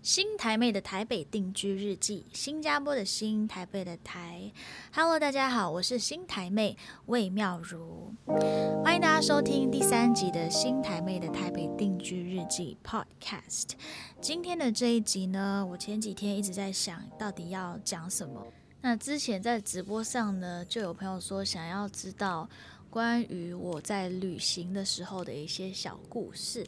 新台妹的台北定居日记，新加坡的新，台北的台。Hello，大家好，我是新台妹魏妙如，欢迎大家收听第三集的新台妹的台北定居日记 Podcast。今天的这一集呢，我前几天一直在想到底要讲什么。那之前在直播上呢，就有朋友说想要知道关于我在旅行的时候的一些小故事。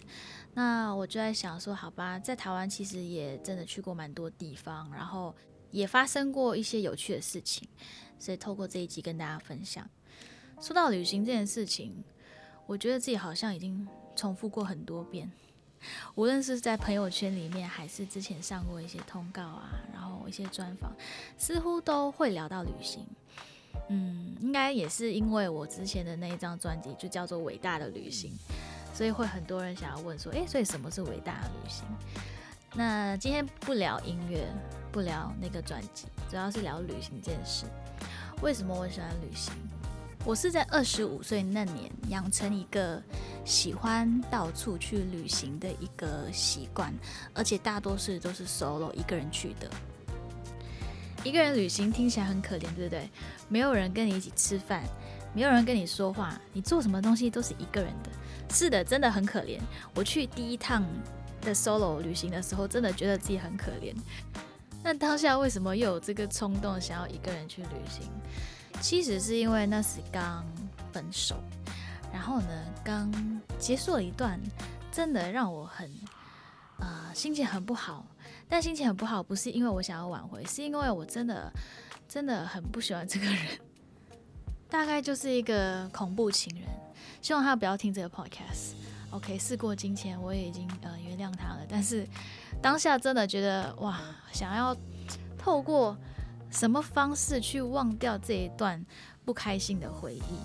那我就在想说，好吧，在台湾其实也真的去过蛮多地方，然后也发生过一些有趣的事情，所以透过这一集跟大家分享。说到旅行这件事情，我觉得自己好像已经重复过很多遍，无论是在朋友圈里面，还是之前上过一些通告啊，然后一些专访，似乎都会聊到旅行。嗯，应该也是因为我之前的那一张专辑就叫做《伟大的旅行》。所以会很多人想要问说，诶，所以什么是伟大的旅行？那今天不聊音乐，不聊那个专辑，主要是聊旅行这件事。为什么我喜欢旅行？我是在二十五岁那年养成一个喜欢到处去旅行的一个习惯，而且大多数都是 solo 一个人去的。一个人旅行听起来很可怜，对不对？没有人跟你一起吃饭，没有人跟你说话，你做什么东西都是一个人的。是的，真的很可怜。我去第一趟的 solo 旅行的时候，真的觉得自己很可怜。那当下为什么又有这个冲动想要一个人去旅行？其实是因为那时刚分手，然后呢，刚结束了一段，真的让我很啊心情很不好。但心情很不好，不是因为我想要挽回，是因为我真的真的很不喜欢这个人。大概就是一个恐怖情人。希望他不要听这个 podcast。OK，事过境迁，我也已经呃原谅他了。但是当下真的觉得哇，想要透过什么方式去忘掉这一段不开心的回忆。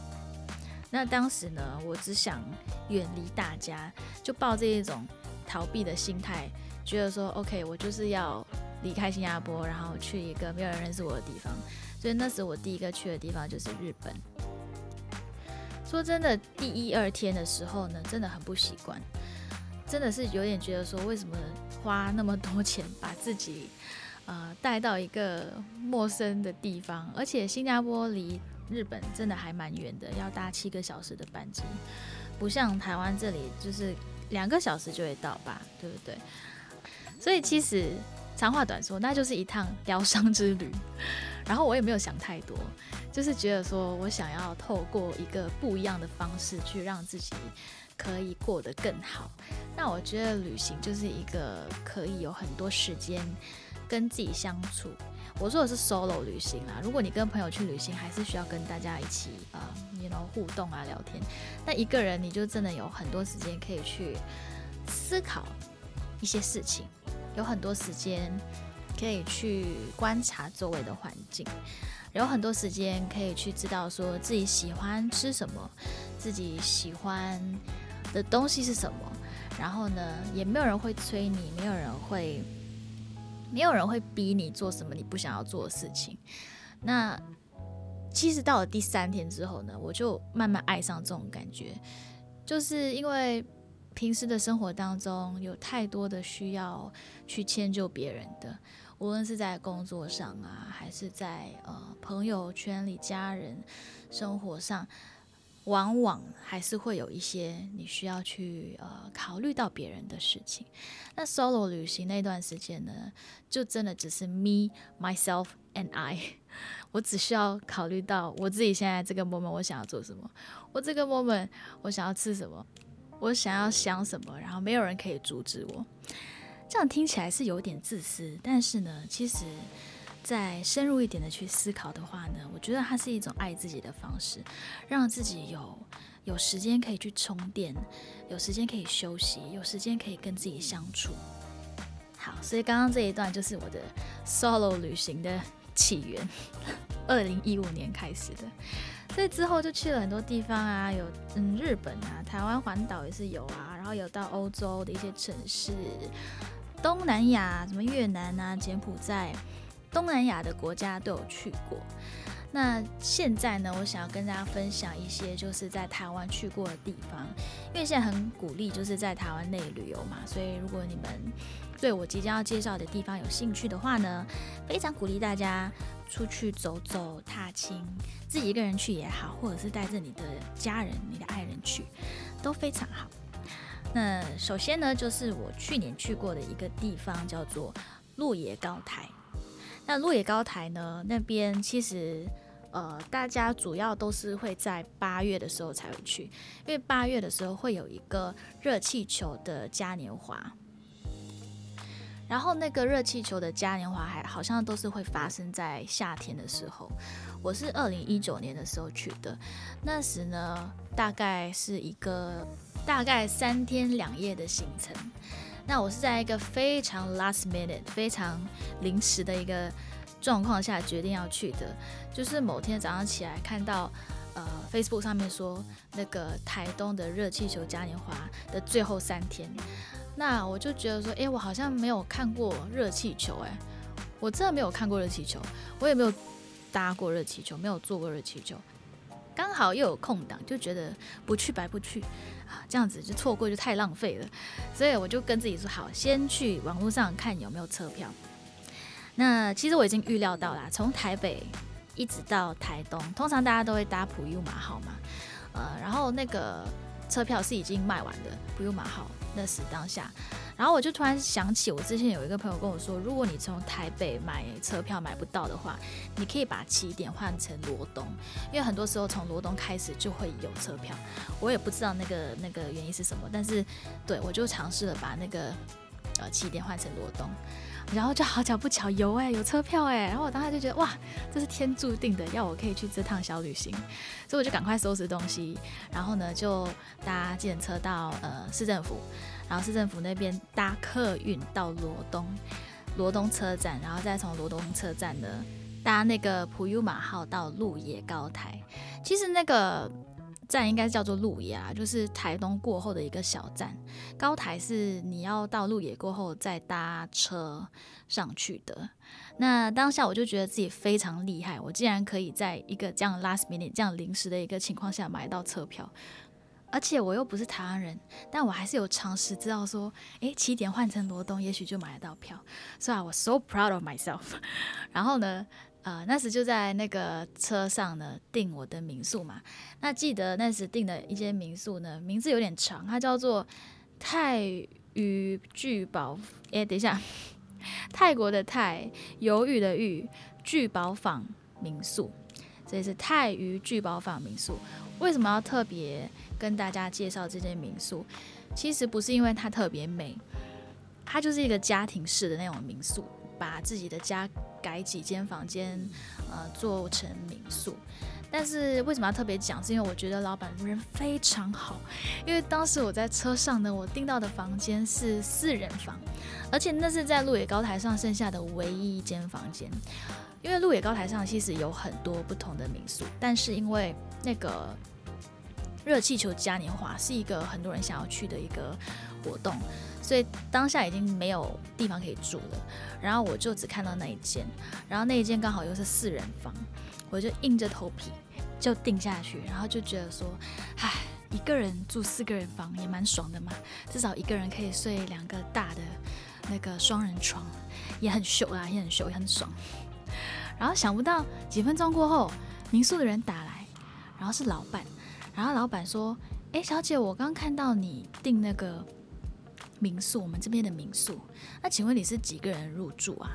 那当时呢，我只想远离大家，就抱这一种逃避的心态，觉得说 OK，我就是要离开新加坡，然后去一个没有人认识我的地方。所以那时我第一个去的地方就是日本。说真的，第一二天的时候呢，真的很不习惯，真的是有点觉得说，为什么花那么多钱把自己呃带到一个陌生的地方，而且新加坡离日本真的还蛮远的，要搭七个小时的班机，不像台湾这里就是两个小时就会到吧，对不对？所以其实长话短说，那就是一趟 疗伤之旅。然后我也没有想太多，就是觉得说我想要透过一个不一样的方式去让自己可以过得更好。那我觉得旅行就是一个可以有很多时间跟自己相处。我说的是 solo 旅行啦，如果你跟朋友去旅行，还是需要跟大家一起呃，you know 互动啊，聊天。那一个人你就真的有很多时间可以去思考一些事情，有很多时间。可以去观察周围的环境，有很多时间可以去知道说自己喜欢吃什么，自己喜欢的东西是什么。然后呢，也没有人会催你，没有人会，没有人会逼你做什么你不想要做的事情。那其实到了第三天之后呢，我就慢慢爱上这种感觉，就是因为平时的生活当中有太多的需要去迁就别人的。无论是在工作上啊，还是在呃朋友圈里、家人生活上，往往还是会有一些你需要去呃考虑到别人的事情。那 solo 旅行那段时间呢，就真的只是 me myself and I，我只需要考虑到我自己现在这个 moment 我想要做什么，我这个 moment 我想要吃什么，我想要想什么，然后没有人可以阻止我。这样听起来是有点自私，但是呢，其实，再深入一点的去思考的话呢，我觉得它是一种爱自己的方式，让自己有有时间可以去充电，有时间可以休息，有时间可以跟自己相处。好，所以刚刚这一段就是我的 solo 旅行的起源，二零一五年开始的，所以之后就去了很多地方啊，有嗯日本啊，台湾环岛也是有啊，然后有到欧洲的一些城市。东南亚，什么越南啊、柬埔寨，东南亚的国家都有去过。那现在呢，我想要跟大家分享一些就是在台湾去过的地方，因为现在很鼓励就是在台湾内旅游嘛，所以如果你们对我即将要介绍的地方有兴趣的话呢，非常鼓励大家出去走走踏青，自己一个人去也好，或者是带着你的家人、你的爱人去，都非常好。那首先呢，就是我去年去过的一个地方，叫做鹿野高台。那鹿野高台呢，那边其实呃，大家主要都是会在八月的时候才会去，因为八月的时候会有一个热气球的嘉年华。然后那个热气球的嘉年华还好像都是会发生在夏天的时候。我是二零一九年的时候去的，那时呢，大概是一个大概三天两夜的行程。那我是在一个非常 last minute、非常临时的一个状况下决定要去的，就是某天早上起来看到，呃，Facebook 上面说那个台东的热气球嘉年华的最后三天，那我就觉得说，哎，我好像没有看过热气球，哎，我真的没有看过热气球，我也没有搭过热气球，没有坐过热气球。刚好又有空档，就觉得不去白不去啊，这样子就错过就太浪费了，所以我就跟自己说好，先去网络上看有没有车票。那其实我已经预料到啦，从台北一直到台东，通常大家都会搭普悠马号嘛，呃，然后那个车票是已经卖完的，普悠马号那时当下。然后我就突然想起，我之前有一个朋友跟我说，如果你从台北买车票买不到的话，你可以把起点换成罗东，因为很多时候从罗东开始就会有车票。我也不知道那个那个原因是什么，但是对我就尝试了把那个呃起点换成罗东，然后就好巧不巧有哎有车票哎，然后我当时就觉得哇，这是天注定的，要我可以去这趟小旅行，所以我就赶快收拾东西，然后呢就搭计程车到呃市政府。然后市政府那边搭客运到罗东，罗东车站，然后再从罗东车站呢搭那个普悠马号到鹿野高台。其实那个站应该叫做鹿野，就是台东过后的一个小站。高台是你要到鹿野过后再搭车上去的。那当下我就觉得自己非常厉害，我竟然可以在一个这样 last minute 这样临时的一个情况下买到车票。而且我又不是台湾人，但我还是有尝试知道说，诶，起点换成罗东，也许就买得到票。所以，我 so proud of myself。然后呢，呃，那时就在那个车上呢订我的民宿嘛。那记得那时订的一间民宿呢，名字有点长，它叫做泰语聚宝。诶，等一下，泰国的泰，犹豫的豫，聚宝坊民宿。这是泰语聚宝坊民宿。为什么要特别？跟大家介绍这间民宿，其实不是因为它特别美，它就是一个家庭式的那种民宿，把自己的家改几间房间，呃，做成民宿。但是为什么要特别讲？是因为我觉得老板人非常好。因为当时我在车上呢，我订到的房间是四人房，而且那是在鹿野高台上剩下的唯一一间房间。因为鹿野高台上其实有很多不同的民宿，但是因为那个。热气球嘉年华是一个很多人想要去的一个活动，所以当下已经没有地方可以住了。然后我就只看到那一间，然后那一间刚好又是四人房，我就硬着头皮就定下去。然后就觉得说，唉，一个人住四个人房也蛮爽的嘛，至少一个人可以睡两个大的那个双人床，也很秀啊，也很秀，也很爽。然后想不到几分钟过后，民宿的人打来，然后是老板。然后老板说：“哎，小姐，我刚看到你订那个民宿，我们这边的民宿。那请问你是几个人入住啊？”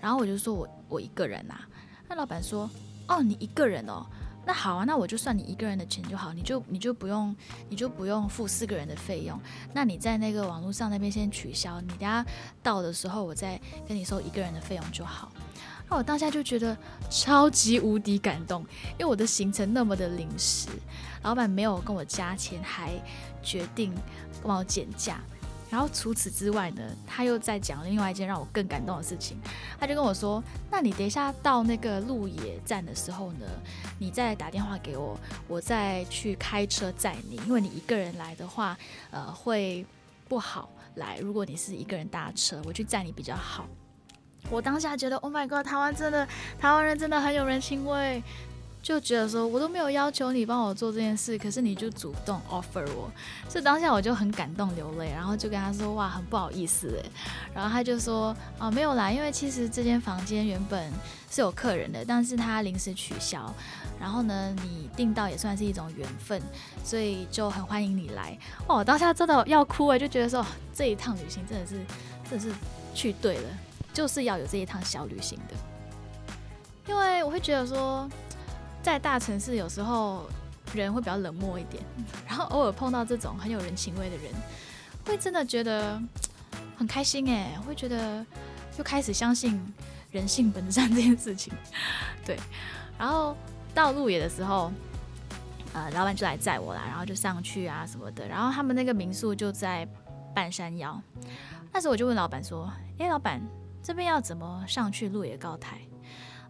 然后我就说：“我我一个人啊。”那老板说：“哦，你一个人哦，那好啊，那我就算你一个人的钱就好，你就你就不用你就不用付四个人的费用。那你在那个网络上那边先取消，你等下到的时候我再跟你收一个人的费用就好。”那我当下就觉得超级无敌感动，因为我的行程那么的临时，老板没有跟我加钱，还决定帮我减价。然后除此之外呢，他又在讲另外一件让我更感动的事情。他就跟我说：“那你等一下到那个鹿野站的时候呢，你再打电话给我，我再去开车载你。因为你一个人来的话，呃，会不好来。如果你是一个人搭车，我去载你比较好。”我当下觉得，Oh my god，台湾真的，台湾人真的很有人情味。就觉得说，我都没有要求你帮我做这件事，可是你就主动 offer 我，所以当下我就很感动流泪，然后就跟他说，哇，很不好意思诶。然后他就说，啊，没有啦，因为其实这间房间原本是有客人的，但是他临时取消，然后呢，你订到也算是一种缘分，所以就很欢迎你来。哇，我当下真的要哭诶，就觉得说，这一趟旅行真的是，真的是去对了，就是要有这一趟小旅行的，因为我会觉得说。在大城市，有时候人会比较冷漠一点，然后偶尔碰到这种很有人情味的人，会真的觉得很开心哎，会觉得又开始相信人性本善这件事情。对，然后到路野的时候，呃，老板就来载我啦，然后就上去啊什么的，然后他们那个民宿就在半山腰，那时候我就问老板说：“哎，老板，这边要怎么上去路野高台？”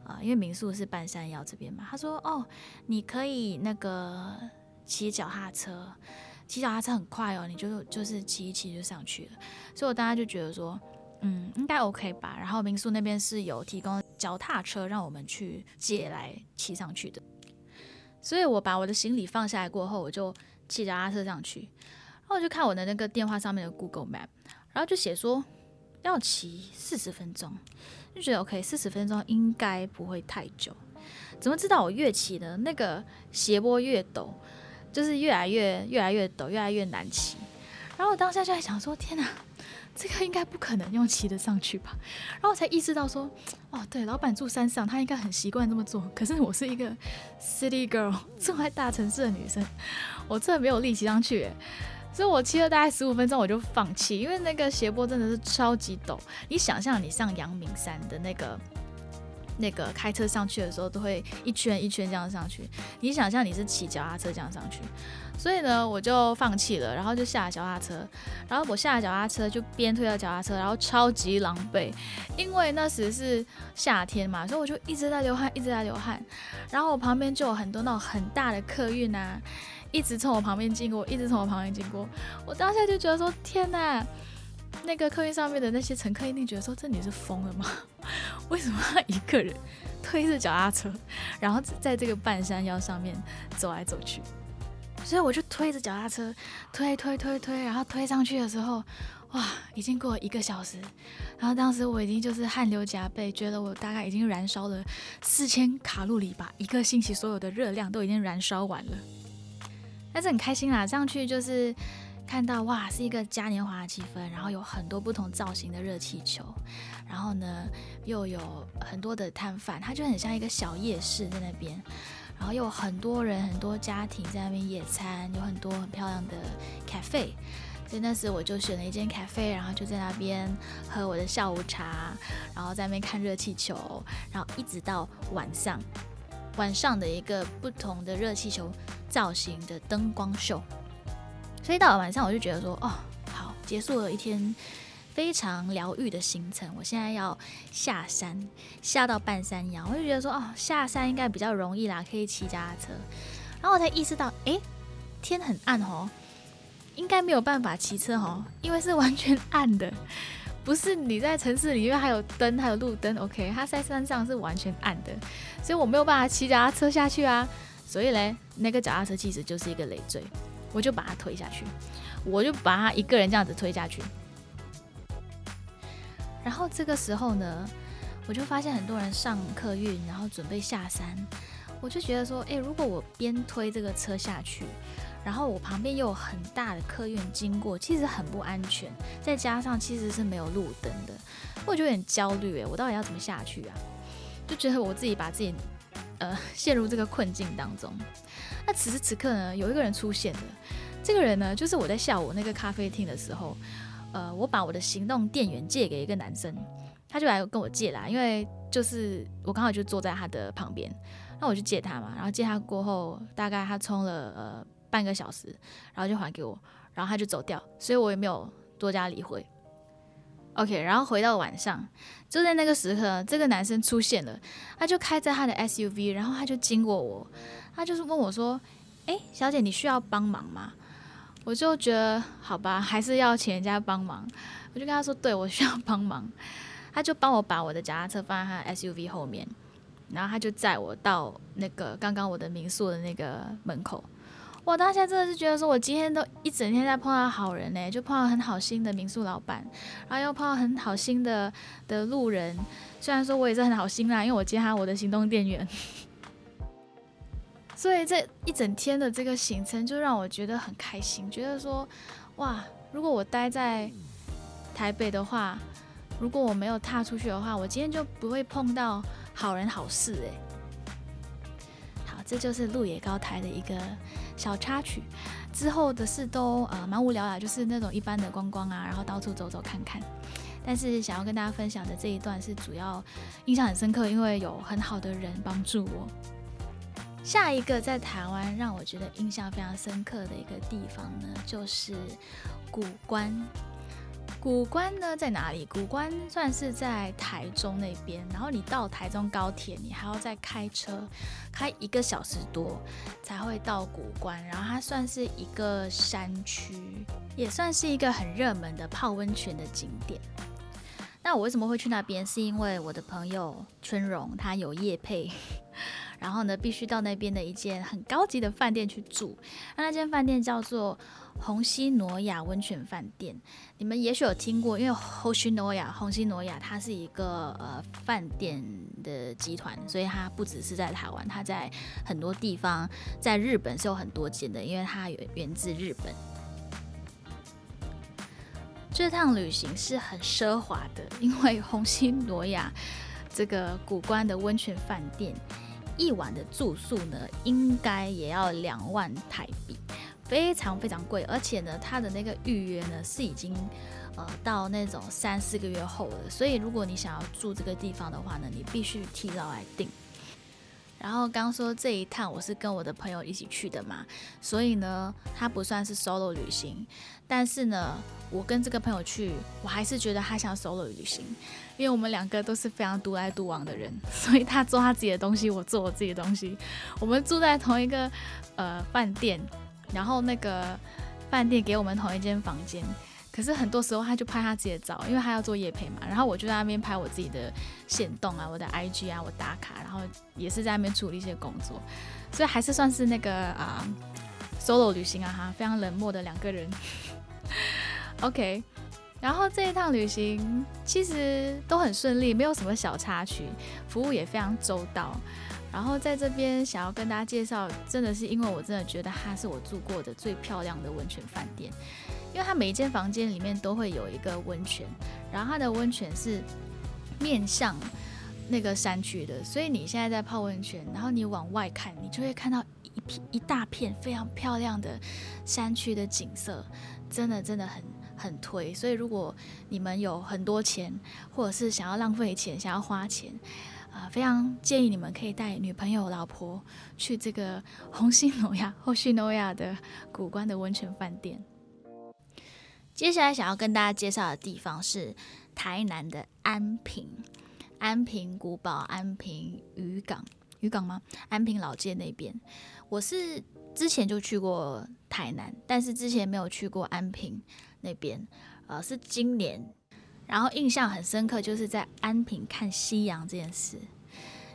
啊，因为民宿是半山腰这边嘛，他说哦，你可以那个骑脚踏车，骑脚踏车很快哦，你就就是骑一骑就上去了。所以我当时就觉得说，嗯，应该 OK 吧。然后民宿那边是有提供脚踏车让我们去借来骑上去的。所以我把我的行李放下来过后，我就骑脚踏车上去，然后我就看我的那个电话上面的 Google Map，然后就写说要骑四十分钟。就觉得 OK，四十分钟应该不会太久。怎么知道我越骑的那个斜坡越陡，就是越来越越来越陡，越来越难骑。然后我当下就在想说：天哪，这个应该不可能用骑的上去吧？然后我才意识到说：哦，对，老板住山上，他应该很习惯这么做。可是我是一个 city girl，住在大城市的女生，我真的没有力气上去。所以我骑了大概十五分钟，我就放弃，因为那个斜坡真的是超级陡。你想象你上阳明山的那个那个开车上去的时候，都会一圈一圈这样上去。你想象你是骑脚踏车这样上去，所以呢，我就放弃了，然后就下了脚踏车。然后我下了脚踏车，就边推着脚踏车，然后超级狼狈，因为那时是夏天嘛，所以我就一直在流汗，一直在流汗。然后我旁边就有很多那种很大的客运啊。一直从我旁边经过，一直从我旁边经过，我当下就觉得说：天哪！那个客运上面的那些乘客一定觉得说：这你是疯了吗？为什么要一个人推着脚踏车，然后在这个半山腰上面走来走去？所以我就推着脚踏车推推推推，然后推上去的时候，哇，已经过了一个小时，然后当时我已经就是汗流浃背，觉得我大概已经燃烧了四千卡路里吧，一个星期所有的热量都已经燃烧完了。但是很开心啦，上去就是看到哇，是一个嘉年华的气氛，然后有很多不同造型的热气球，然后呢又有很多的摊贩，它就很像一个小夜市在那边，然后又有很多人、很多家庭在那边野餐，有很多很漂亮的 cafe，所以那时我就选了一间 cafe，然后就在那边喝我的下午茶，然后在那边看热气球，然后一直到晚上。晚上的一个不同的热气球造型的灯光秀，所以到了晚上我就觉得说，哦，好，结束了一天非常疗愈的行程，我现在要下山，下到半山腰，我就觉得说，哦，下山应该比较容易啦，可以骑脚踏车，然后我才意识到，哎，天很暗哦，应该没有办法骑车哦，因为是完全暗的。不是你在城市里，因为还有灯，还有路灯，OK，它在山上是完全暗的，所以我没有办法骑脚踏车下去啊。所以嘞，那个脚踏车其实就是一个累赘，我就把它推下去，我就把它一个人这样子推下去。然后这个时候呢，我就发现很多人上客运，然后准备下山，我就觉得说，诶，如果我边推这个车下去。然后我旁边又有很大的客运经过，其实很不安全。再加上其实是没有路灯的，我就有点焦虑诶，我到底要怎么下去啊？就觉得我自己把自己呃陷入这个困境当中。那此时此刻呢，有一个人出现了。这个人呢，就是我在下午那个咖啡厅的时候，呃，我把我的行动电源借给一个男生，他就来跟我借啦，因为就是我刚好就坐在他的旁边，那我就借他嘛。然后借他过后，大概他充了呃。半个小时，然后就还给我，然后他就走掉，所以我也没有多加理会。OK，然后回到晚上，就在那个时刻，这个男生出现了，他就开着他的 SUV，然后他就经过我，他就是问我说：“哎，小姐，你需要帮忙吗？”我就觉得好吧，还是要请人家帮忙，我就跟他说：“对我需要帮忙。”他就帮我把我的脚踏车放在他的 SUV 后面。然后他就载我到那个刚刚我的民宿的那个门口。我当下真的是觉得说，我今天都一整天在碰到好人呢，就碰到很好心的民宿老板，然后又碰到很好心的的路人。虽然说我也是很好心啦，因为我接他我的行动电源。所以这一整天的这个行程就让我觉得很开心，觉得说，哇，如果我待在台北的话，如果我没有踏出去的话，我今天就不会碰到好人好事诶。好，这就是鹿野高台的一个小插曲。之后的事都呃蛮无聊啦，就是那种一般的观光啊，然后到处走走看看。但是想要跟大家分享的这一段是主要印象很深刻，因为有很好的人帮助我。下一个在台湾让我觉得印象非常深刻的一个地方呢，就是古关。古关呢在哪里？古关算是在台中那边，然后你到台中高铁，你还要再开车开一个小时多才会到古关。然后它算是一个山区，也算是一个很热门的泡温泉的景点。那我为什么会去那边？是因为我的朋友春荣他有夜配。然后呢，必须到那边的一间很高级的饭店去住。那那间饭店叫做红西诺亚温泉饭店。你们也许有听过，因为红西诺亚，红西诺亚它是一个呃饭店的集团，所以它不只是在台湾，它在很多地方，在日本是有很多间的，因为它源源自日本。这趟旅行是很奢华的，因为红西诺亚这个古关的温泉饭店。一晚的住宿呢，应该也要两万台币，非常非常贵。而且呢，它的那个预约呢是已经呃到那种三四个月后了。所以如果你想要住这个地方的话呢，你必须提早来订。然后刚说这一趟我是跟我的朋友一起去的嘛，所以呢，它不算是 solo 旅行。但是呢，我跟这个朋友去，我还是觉得他像 solo 旅行，因为我们两个都是非常独来独往的人，所以他做他自己的东西，我做我自己的东西。我们住在同一个呃饭店，然后那个饭店给我们同一间房间。可是很多时候他就拍他自己的照，因为他要做夜配嘛。然后我就在那边拍我自己的线动啊，我的 IG 啊，我打卡，然后也是在那边处理一些工作，所以还是算是那个啊 solo 旅行啊哈，非常冷漠的两个人。OK，然后这一趟旅行其实都很顺利，没有什么小插曲，服务也非常周到。然后在这边想要跟大家介绍，真的是因为我真的觉得它是我住过的最漂亮的温泉饭店。因为它每一间房间里面都会有一个温泉，然后它的温泉是面向那个山区的，所以你现在在泡温泉，然后你往外看，你就会看到一片一大片非常漂亮的山区的景色，真的真的很很推。所以如果你们有很多钱，或者是想要浪费钱、想要花钱，啊，非常建议你们可以带女朋友、老婆去这个红星诺亚或旭诺亚的古关的温泉饭店。接下来想要跟大家介绍的地方是台南的安平，安平古堡、安平渔港、渔港吗？安平老街那边，我是之前就去过台南，但是之前没有去过安平那边，呃，是今年，然后印象很深刻，就是在安平看夕阳这件事，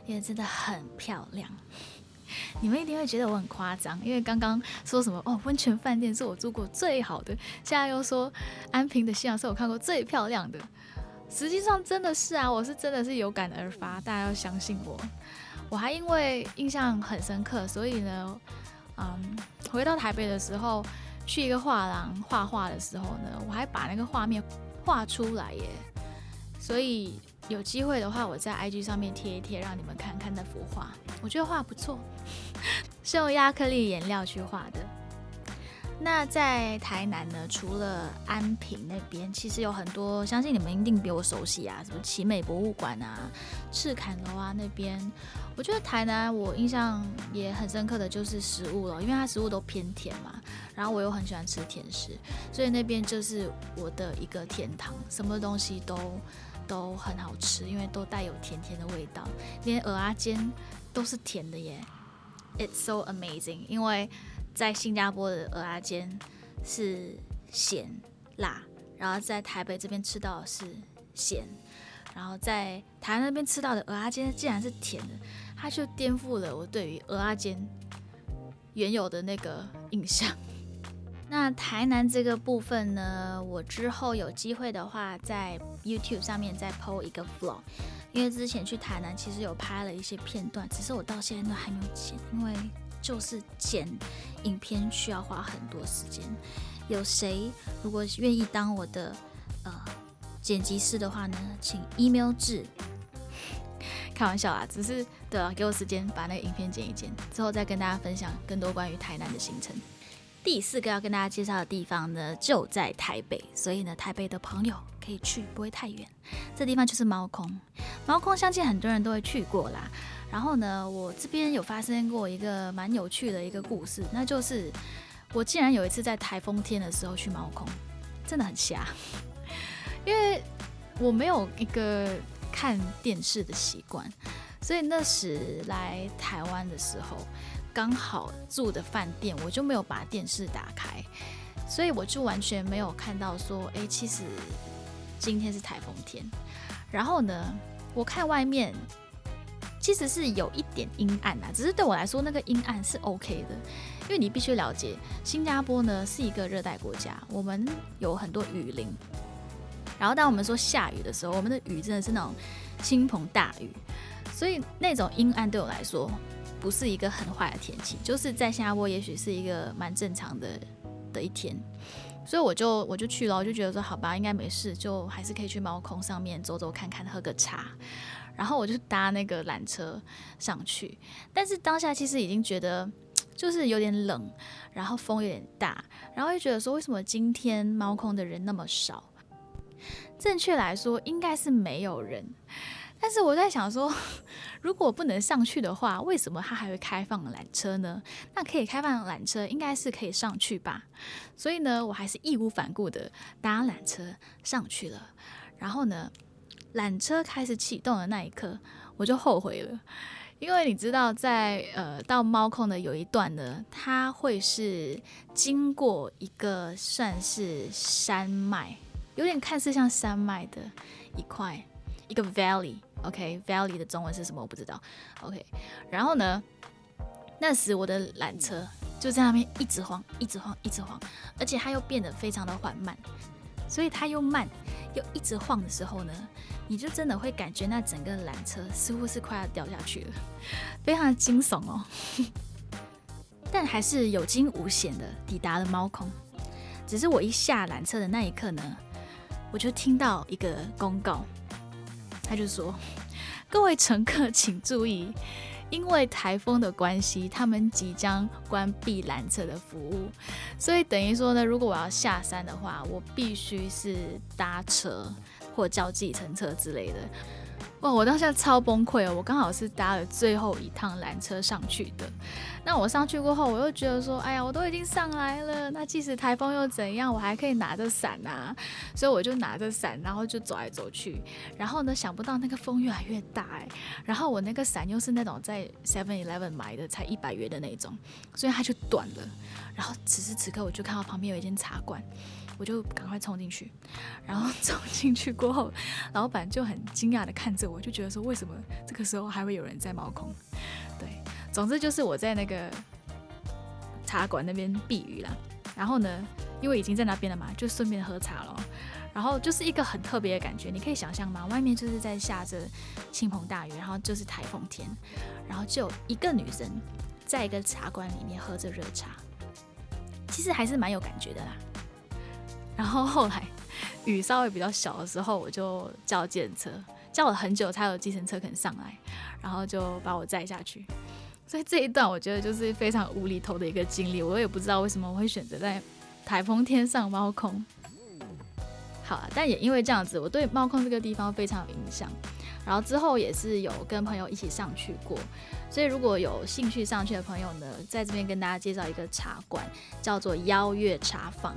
因为真的很漂亮。你们一定会觉得我很夸张，因为刚刚说什么哦，温泉饭店是我住过最好的，现在又说安平的夕阳是我看过最漂亮的。实际上真的是啊，我是真的是有感而发，大家要相信我。我还因为印象很深刻，所以呢，嗯，回到台北的时候，去一个画廊画画的时候呢，我还把那个画面画出来耶。所以有机会的话，我在 IG 上面贴一贴，让你们看看那幅画。我觉得画不错，是用亚克力颜料去画的。那在台南呢，除了安平那边，其实有很多，相信你们一定比我熟悉啊，什么奇美博物馆啊、赤坎楼啊那边。我觉得台南我印象也很深刻的就是食物了，因为它食物都偏甜嘛，然后我又很喜欢吃甜食，所以那边就是我的一个天堂，什么东西都。都很好吃，因为都带有甜甜的味道，连鹅阿煎都是甜的耶。It's so amazing，因为在新加坡的鹅阿煎是咸辣，然后在台北这边吃到的是咸，然后在台湾那边吃到的鹅阿煎竟然是甜的，它就颠覆了我对于鹅阿坚原有的那个印象。那台南这个部分呢，我之后有机会的话，在 YouTube 上面再 PO 一个 vlog，因为之前去台南其实有拍了一些片段，只是我到现在都还没有剪，因为就是剪影片需要花很多时间。有谁如果愿意当我的呃剪辑师的话呢，请 email 至。开玩笑啦，只是对啊，给我时间把那个影片剪一剪，之后再跟大家分享更多关于台南的行程。第四个要跟大家介绍的地方呢，就在台北，所以呢，台北的朋友可以去，不会太远。这地方就是猫空，猫空相信很多人都会去过啦。然后呢，我这边有发生过一个蛮有趣的一个故事，那就是我竟然有一次在台风天的时候去猫空，真的很瞎，因为我没有一个看电视的习惯，所以那时来台湾的时候。刚好住的饭店，我就没有把电视打开，所以我就完全没有看到说，哎，其实今天是台风天。然后呢，我看外面其实是有一点阴暗啊，只是对我来说那个阴暗是 OK 的，因为你必须了解，新加坡呢是一个热带国家，我们有很多雨林。然后当我们说下雨的时候，我们的雨真的是那种倾盆大雨，所以那种阴暗对我来说。不是一个很坏的天气，就是在新加坡，也许是一个蛮正常的的一天，所以我就我就去了，我就觉得说好吧，应该没事，就还是可以去猫空上面走走看看，喝个茶，然后我就搭那个缆车上去，但是当下其实已经觉得 就是有点冷，然后风有点大，然后就觉得说为什么今天猫空的人那么少？正确来说应该是没有人。但是我在想说，如果不能上去的话，为什么它还会开放缆车呢？那可以开放缆车，应该是可以上去吧。所以呢，我还是义无反顾的搭缆车上去了。然后呢，缆车开始启动的那一刻，我就后悔了，因为你知道，在呃到猫空的有一段呢，它会是经过一个算是山脉，有点看似像山脉的一块一个 valley。OK，Valley 的中文是什么？我不知道。OK，然后呢，那时我的缆车就在那边一直晃，一直晃，一直晃，而且它又变得非常的缓慢，所以它又慢又一直晃的时候呢，你就真的会感觉那整个缆车似乎是快要掉下去了，非常惊悚哦。但还是有惊无险的抵达了猫空。只是我一下缆车的那一刻呢，我就听到一个公告。他就说：“各位乘客请注意，因为台风的关系，他们即将关闭缆车的服务。所以等于说呢，如果我要下山的话，我必须是搭车或叫计程车之类的。”哇！我当下超崩溃哦，我刚好是搭了最后一趟缆车上去的。那我上去过后，我又觉得说，哎呀，我都已经上来了，那即使台风又怎样，我还可以拿着伞啊。所以我就拿着伞，然后就走来走去。然后呢，想不到那个风越来越大哎。然后我那个伞又是那种在 Seven Eleven 买的，才一百元的那种，所以它就短了。然后此时此刻，我就看到旁边有一间茶馆。我就赶快冲进去，然后 冲进去过后，老板就很惊讶的看着我，就觉得说为什么这个时候还会有人在毛孔？对，总之就是我在那个茶馆那边避雨啦。然后呢，因为已经在那边了嘛，就顺便喝茶了。然后就是一个很特别的感觉，你可以想象吗？外面就是在下着倾盆大雨，然后就是台风天，然后就一个女生在一个茶馆里面喝着热茶，其实还是蛮有感觉的啦。然后后来 雨稍微比较小的时候，我就叫计程车，叫了很久才有计程车肯上来，然后就把我载下去。所以这一段我觉得就是非常无厘头的一个经历，我也不知道为什么我会选择在台风天上猫空。好，啊但也因为这样子，我对猫空这个地方非常有印象。然后之后也是有跟朋友一起上去过，所以如果有兴趣上去的朋友呢，在这边跟大家介绍一个茶馆，叫做邀月茶坊。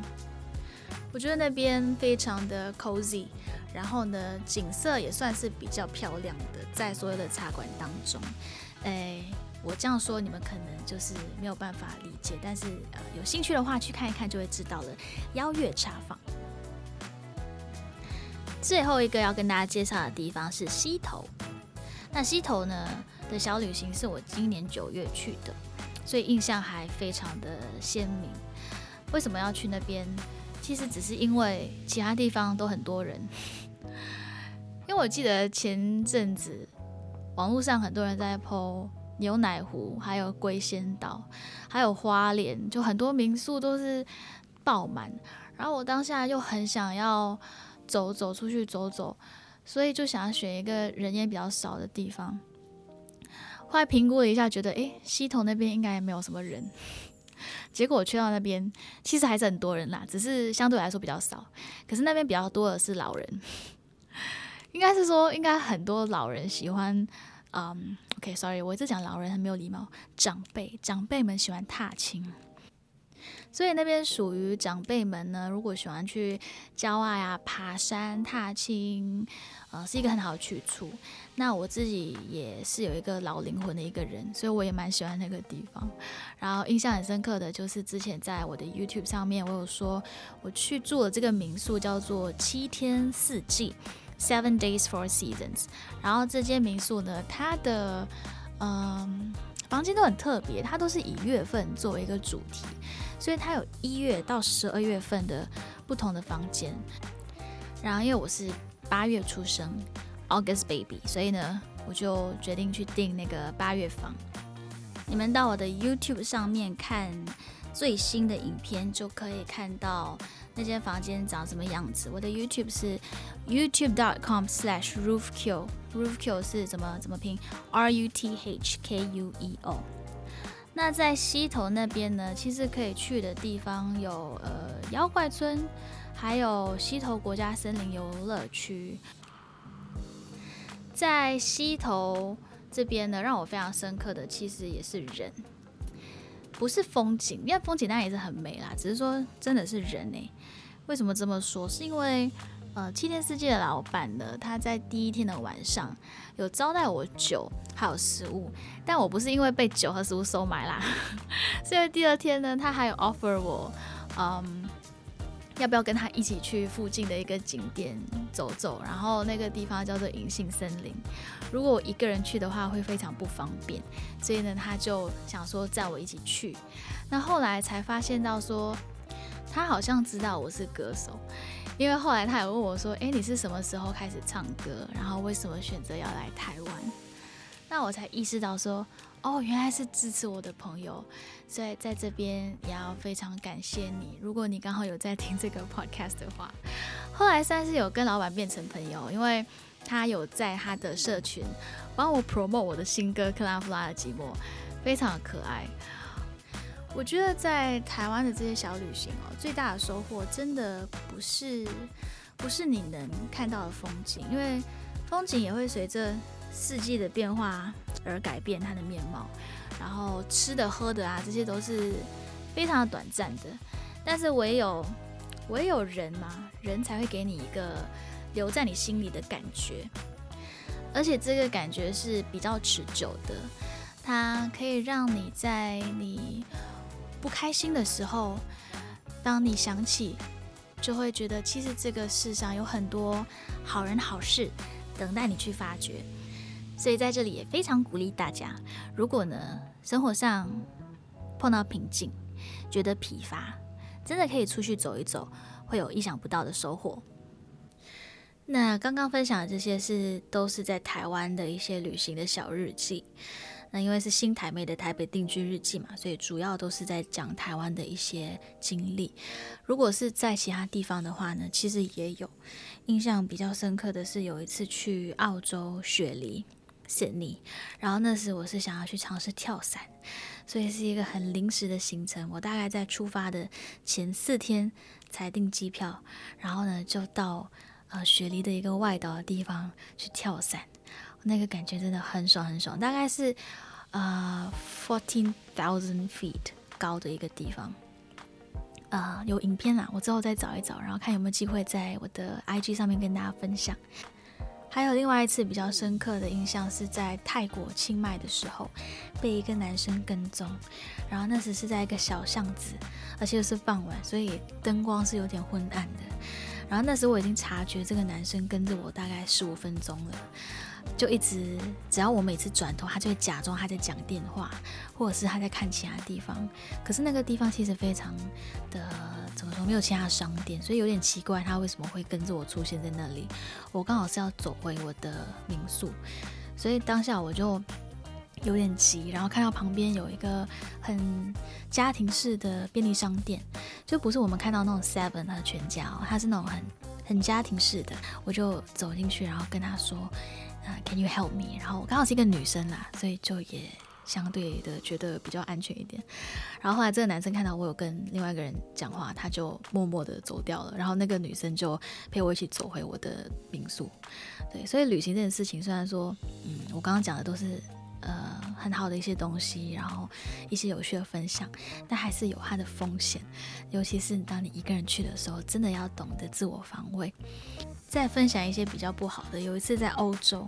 我觉得那边非常的 cozy，然后呢，景色也算是比较漂亮的，在所有的茶馆当中，哎，我这样说你们可能就是没有办法理解，但是呃，有兴趣的话去看一看就会知道了。邀月茶坊，最后一个要跟大家介绍的地方是溪头。那溪头呢的小旅行是我今年九月去的，所以印象还非常的鲜明。为什么要去那边？其实只是因为其他地方都很多人。因为我记得前阵子网络上很多人在 PO 牛奶湖，还有龟仙岛，还有花莲，就很多民宿都是爆满。然后我当下又很想要走走出去走走，所以就想要选一个人烟比较少的地方。后来评估了一下，觉得诶，溪头那边应该也没有什么人。结果去到那边，其实还是很多人啦，只是相对来说比较少。可是那边比较多的是老人。应该是说，应该很多老人喜欢，嗯，OK，Sorry，我一直讲老人很没有礼貌。长辈，长辈们喜欢踏青，所以那边属于长辈们呢。如果喜欢去郊外啊、爬山、踏青，呃，是一个很好的去处。那我自己也是有一个老灵魂的一个人，所以我也蛮喜欢那个地方。然后印象很深刻的就是之前在我的 YouTube 上面，我有说我去住了这个民宿，叫做七天四季。Seven days, four seasons。然后这间民宿呢，它的嗯房间都很特别，它都是以月份作为一个主题，所以它有一月到十二月份的不同的房间。然后因为我是八月出生，August baby，所以呢，我就决定去订那个八月房。你们到我的 YouTube 上面看最新的影片，就可以看到。那间房间长什么样子？我的 YouTube 是 YouTube.com/ROOFQ，ROOFQ 是怎么怎么拼？R U T H K U E O。那在溪头那边呢，其实可以去的地方有呃妖怪村，还有溪头国家森林游乐区。在溪头这边呢，让我非常深刻的其实也是人。不是风景，因为风景当然也是很美啦，只是说真的是人哎。为什么这么说？是因为呃七天世界的老板呢，他在第一天的晚上有招待我酒还有食物，但我不是因为被酒和食物收买啦，所以第二天呢，他还有 offer 我，嗯。要不要跟他一起去附近的一个景点走走？然后那个地方叫做银杏森林。如果我一个人去的话，会非常不方便，所以呢，他就想说载我一起去。那后来才发现到说，他好像知道我是歌手，因为后来他也问我说：“诶，你是什么时候开始唱歌？然后为什么选择要来台湾？”那我才意识到说。哦，原来是支持我的朋友，所以在这边也要非常感谢你。如果你刚好有在听这个 podcast 的话，后来算是有跟老板变成朋友，因为他有在他的社群帮我 promote 我的新歌《克拉夫拉的寂寞》，非常可爱。我觉得在台湾的这些小旅行哦，最大的收获真的不是不是你能看到的风景，因为风景也会随着四季的变化。而改变它的面貌，然后吃的喝的啊，这些都是非常的短暂的。但是唯有唯有人嘛，人才会给你一个留在你心里的感觉，而且这个感觉是比较持久的。它可以让你在你不开心的时候，当你想起，就会觉得其实这个世上有很多好人好事等待你去发掘。所以在这里也非常鼓励大家，如果呢生活上碰到瓶颈，觉得疲乏，真的可以出去走一走，会有意想不到的收获。那刚刚分享的这些是都是在台湾的一些旅行的小日记。那因为是新台妹的台北定居日记嘛，所以主要都是在讲台湾的一些经历。如果是在其他地方的话呢，其实也有印象比较深刻的是有一次去澳洲雪梨。悉尼，然后那时我是想要去尝试跳伞，所以是一个很临时的行程。我大概在出发的前四天才订机票，然后呢就到呃雪梨的一个外岛的地方去跳伞，那个感觉真的很爽很爽。大概是呃 fourteen thousand feet 高的一个地方，呃有影片啦，我之后再找一找，然后看有没有机会在我的 IG 上面跟大家分享。还有另外一次比较深刻的印象是在泰国清迈的时候，被一个男生跟踪，然后那时是在一个小巷子，而且又是傍晚，所以灯光是有点昏暗的。然后那时我已经察觉这个男生跟着我大概十五分钟了，就一直，只要我每次转头，他就会假装他在讲电话，或者是他在看其他地方。可是那个地方其实非常的怎么说，没有其他商店，所以有点奇怪，他为什么会跟着我出现在那里？我刚好是要走回我的民宿，所以当下我就有点急，然后看到旁边有一个很家庭式的便利商店，就不是我们看到那种 Seven 和全家，哦，它是那种很很家庭式的，我就走进去，然后跟他说。啊，Can you help me？然后我刚好是一个女生啦，所以就也相对的觉得比较安全一点。然后后来这个男生看到我有跟另外一个人讲话，他就默默的走掉了。然后那个女生就陪我一起走回我的民宿。对，所以旅行这件事情，虽然说，嗯，我刚刚讲的都是呃很好的一些东西，然后一些有趣的分享，但还是有它的风险。尤其是当你一个人去的时候，真的要懂得自我防卫。再分享一些比较不好的。有一次在欧洲，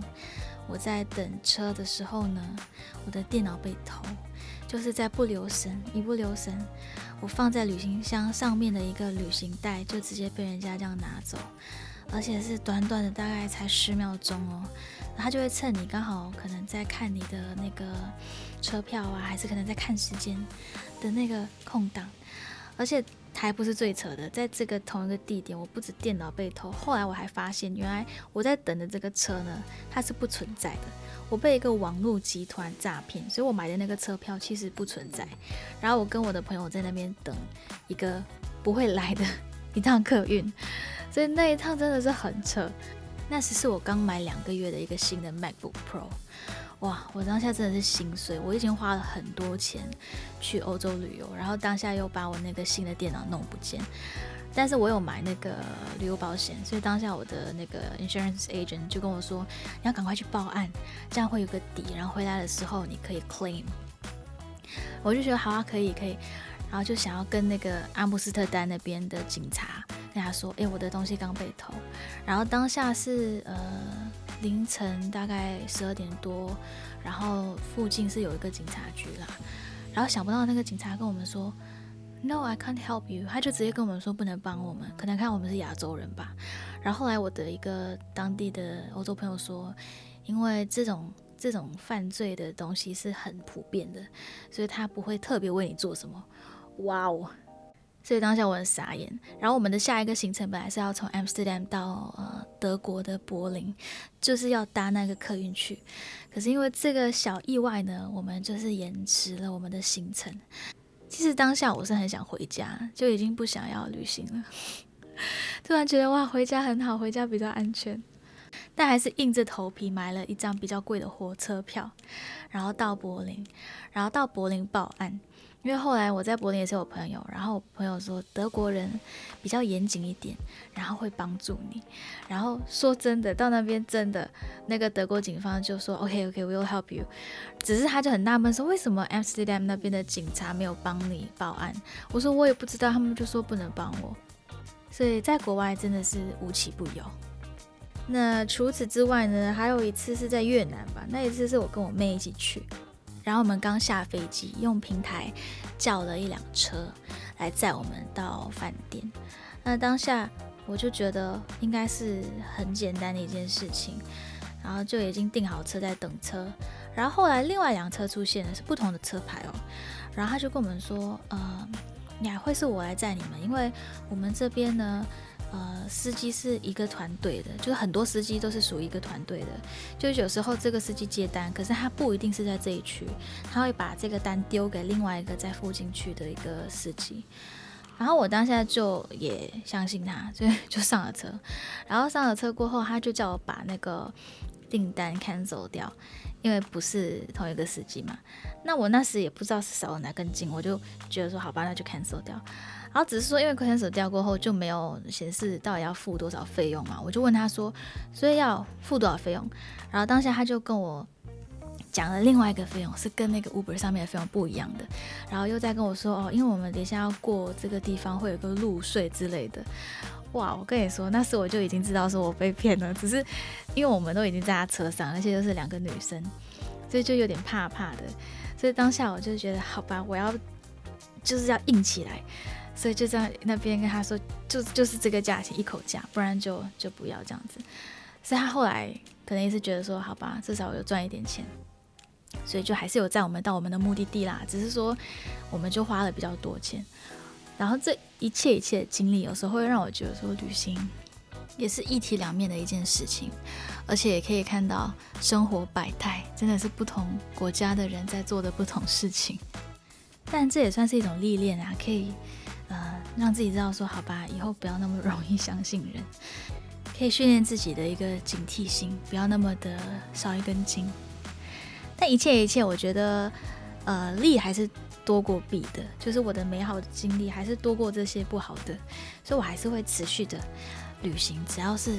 我在等车的时候呢，我的电脑被偷，就是在不留神，一不留神，我放在旅行箱上面的一个旅行袋就直接被人家这样拿走，而且是短短的大概才十秒钟哦，他就会趁你刚好可能在看你的那个车票啊，还是可能在看时间的那个空档，而且。还不是最扯的，在这个同一个地点，我不止电脑被偷，后来我还发现，原来我在等的这个车呢，它是不存在的。我被一个网络集团诈骗，所以我买的那个车票其实不存在。然后我跟我的朋友在那边等一个不会来的一趟客运，所以那一趟真的是很扯。那时是我刚买两个月的一个新的 MacBook Pro。哇，我当下真的是心碎。我已经花了很多钱去欧洲旅游，然后当下又把我那个新的电脑弄不见。但是我有买那个旅游保险，所以当下我的那个 insurance agent 就跟我说，你要赶快去报案，这样会有个底，然后回来的时候你可以 claim。我就觉得好啊，可以可以，然后就想要跟那个阿姆斯特丹那边的警察跟他说，哎，我的东西刚被偷。然后当下是呃。凌晨大概十二点多，然后附近是有一个警察局啦，然后想不到那个警察跟我们说，No, I can't help you，他就直接跟我们说不能帮我们，可能看我们是亚洲人吧。然后后来我的一个当地的欧洲朋友说，因为这种这种犯罪的东西是很普遍的，所以他不会特别为你做什么。哇哦！所以当下我很傻眼。然后我们的下一个行程本来是要从 Amsterdam 到呃德国的柏林，就是要搭那个客运去。可是因为这个小意外呢，我们就是延迟了我们的行程。其实当下我是很想回家，就已经不想要旅行了。突然觉得哇，回家很好，回家比较安全。但还是硬着头皮买了一张比较贵的火车票，然后到柏林，然后到柏林报案。因为后来我在柏林也是有朋友，然后我朋友说德国人比较严谨一点，然后会帮助你。然后说真的，到那边真的那个德国警方就说 OK OK we'll help you，只是他就很纳闷说为什么 Amsterdam 那边的警察没有帮你报案？我说我也不知道，他们就说不能帮我。所以在国外真的是无奇不有。那除此之外呢，还有一次是在越南吧，那一次是我跟我妹一起去。然后我们刚下飞机，用平台叫了一辆车来载我们到饭店。那当下我就觉得应该是很简单的一件事情，然后就已经订好车在等车。然后后来另外一辆车出现了，是不同的车牌哦。然后他就跟我们说：“呃，你还会是我来载你们，因为我们这边呢。”呃，司机是一个团队的，就是很多司机都是属于一个团队的。就有时候这个司机接单，可是他不一定是在这一区，他会把这个单丢给另外一个在附近区的一个司机。然后我当下就也相信他，所以就上了车。然后上了车过后，他就叫我把那个订单 cancel 掉，因为不是同一个司机嘛。那我那时也不知道是少了哪根筋，我就觉得说好吧，那就 cancel 掉。然后只是说，因为快餐手掉过后就没有显示到底要付多少费用嘛，我就问他说，所以要付多少费用？然后当下他就跟我讲了另外一个费用，是跟那个 Uber 上面的费用不一样的。然后又在跟我说，哦，因为我们等一下要过这个地方，会有个路税之类的。哇，我跟你说，那时我就已经知道说我被骗了，只是因为我们都已经在他车上，而且又是两个女生，所以就有点怕怕的。所以当下我就觉得，好吧，我要就是要硬起来。所以就在那边跟他说，就就是这个价钱一口价，不然就就不要这样子。所以他后来可能也是觉得说，好吧，至少有赚一点钱，所以就还是有载我们到我们的目的地啦。只是说，我们就花了比较多钱。然后这一切一切的经历，有时候会让我觉得说，旅行也是一体两面的一件事情，而且也可以看到生活百态，真的是不同国家的人在做的不同事情。但这也算是一种历练啊，可以呃让自己知道说，好吧，以后不要那么容易相信人，可以训练自己的一个警惕心，不要那么的少一根筋。但一切一切，我觉得呃利还是。多过弊的，就是我的美好的经历还是多过这些不好的，所以我还是会持续的旅行。只要是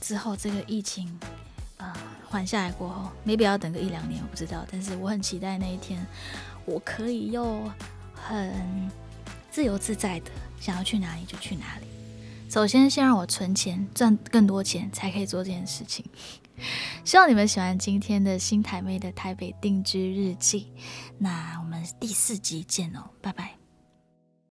之后这个疫情呃缓下来过后，没必要等个一两年，我不知道。但是我很期待那一天，我可以又很自由自在的想要去哪里就去哪里。首先，先让我存钱，赚更多钱，才可以做这件事情。希望你们喜欢今天的新台妹的台北定居日记。那我们第四集见哦，拜拜。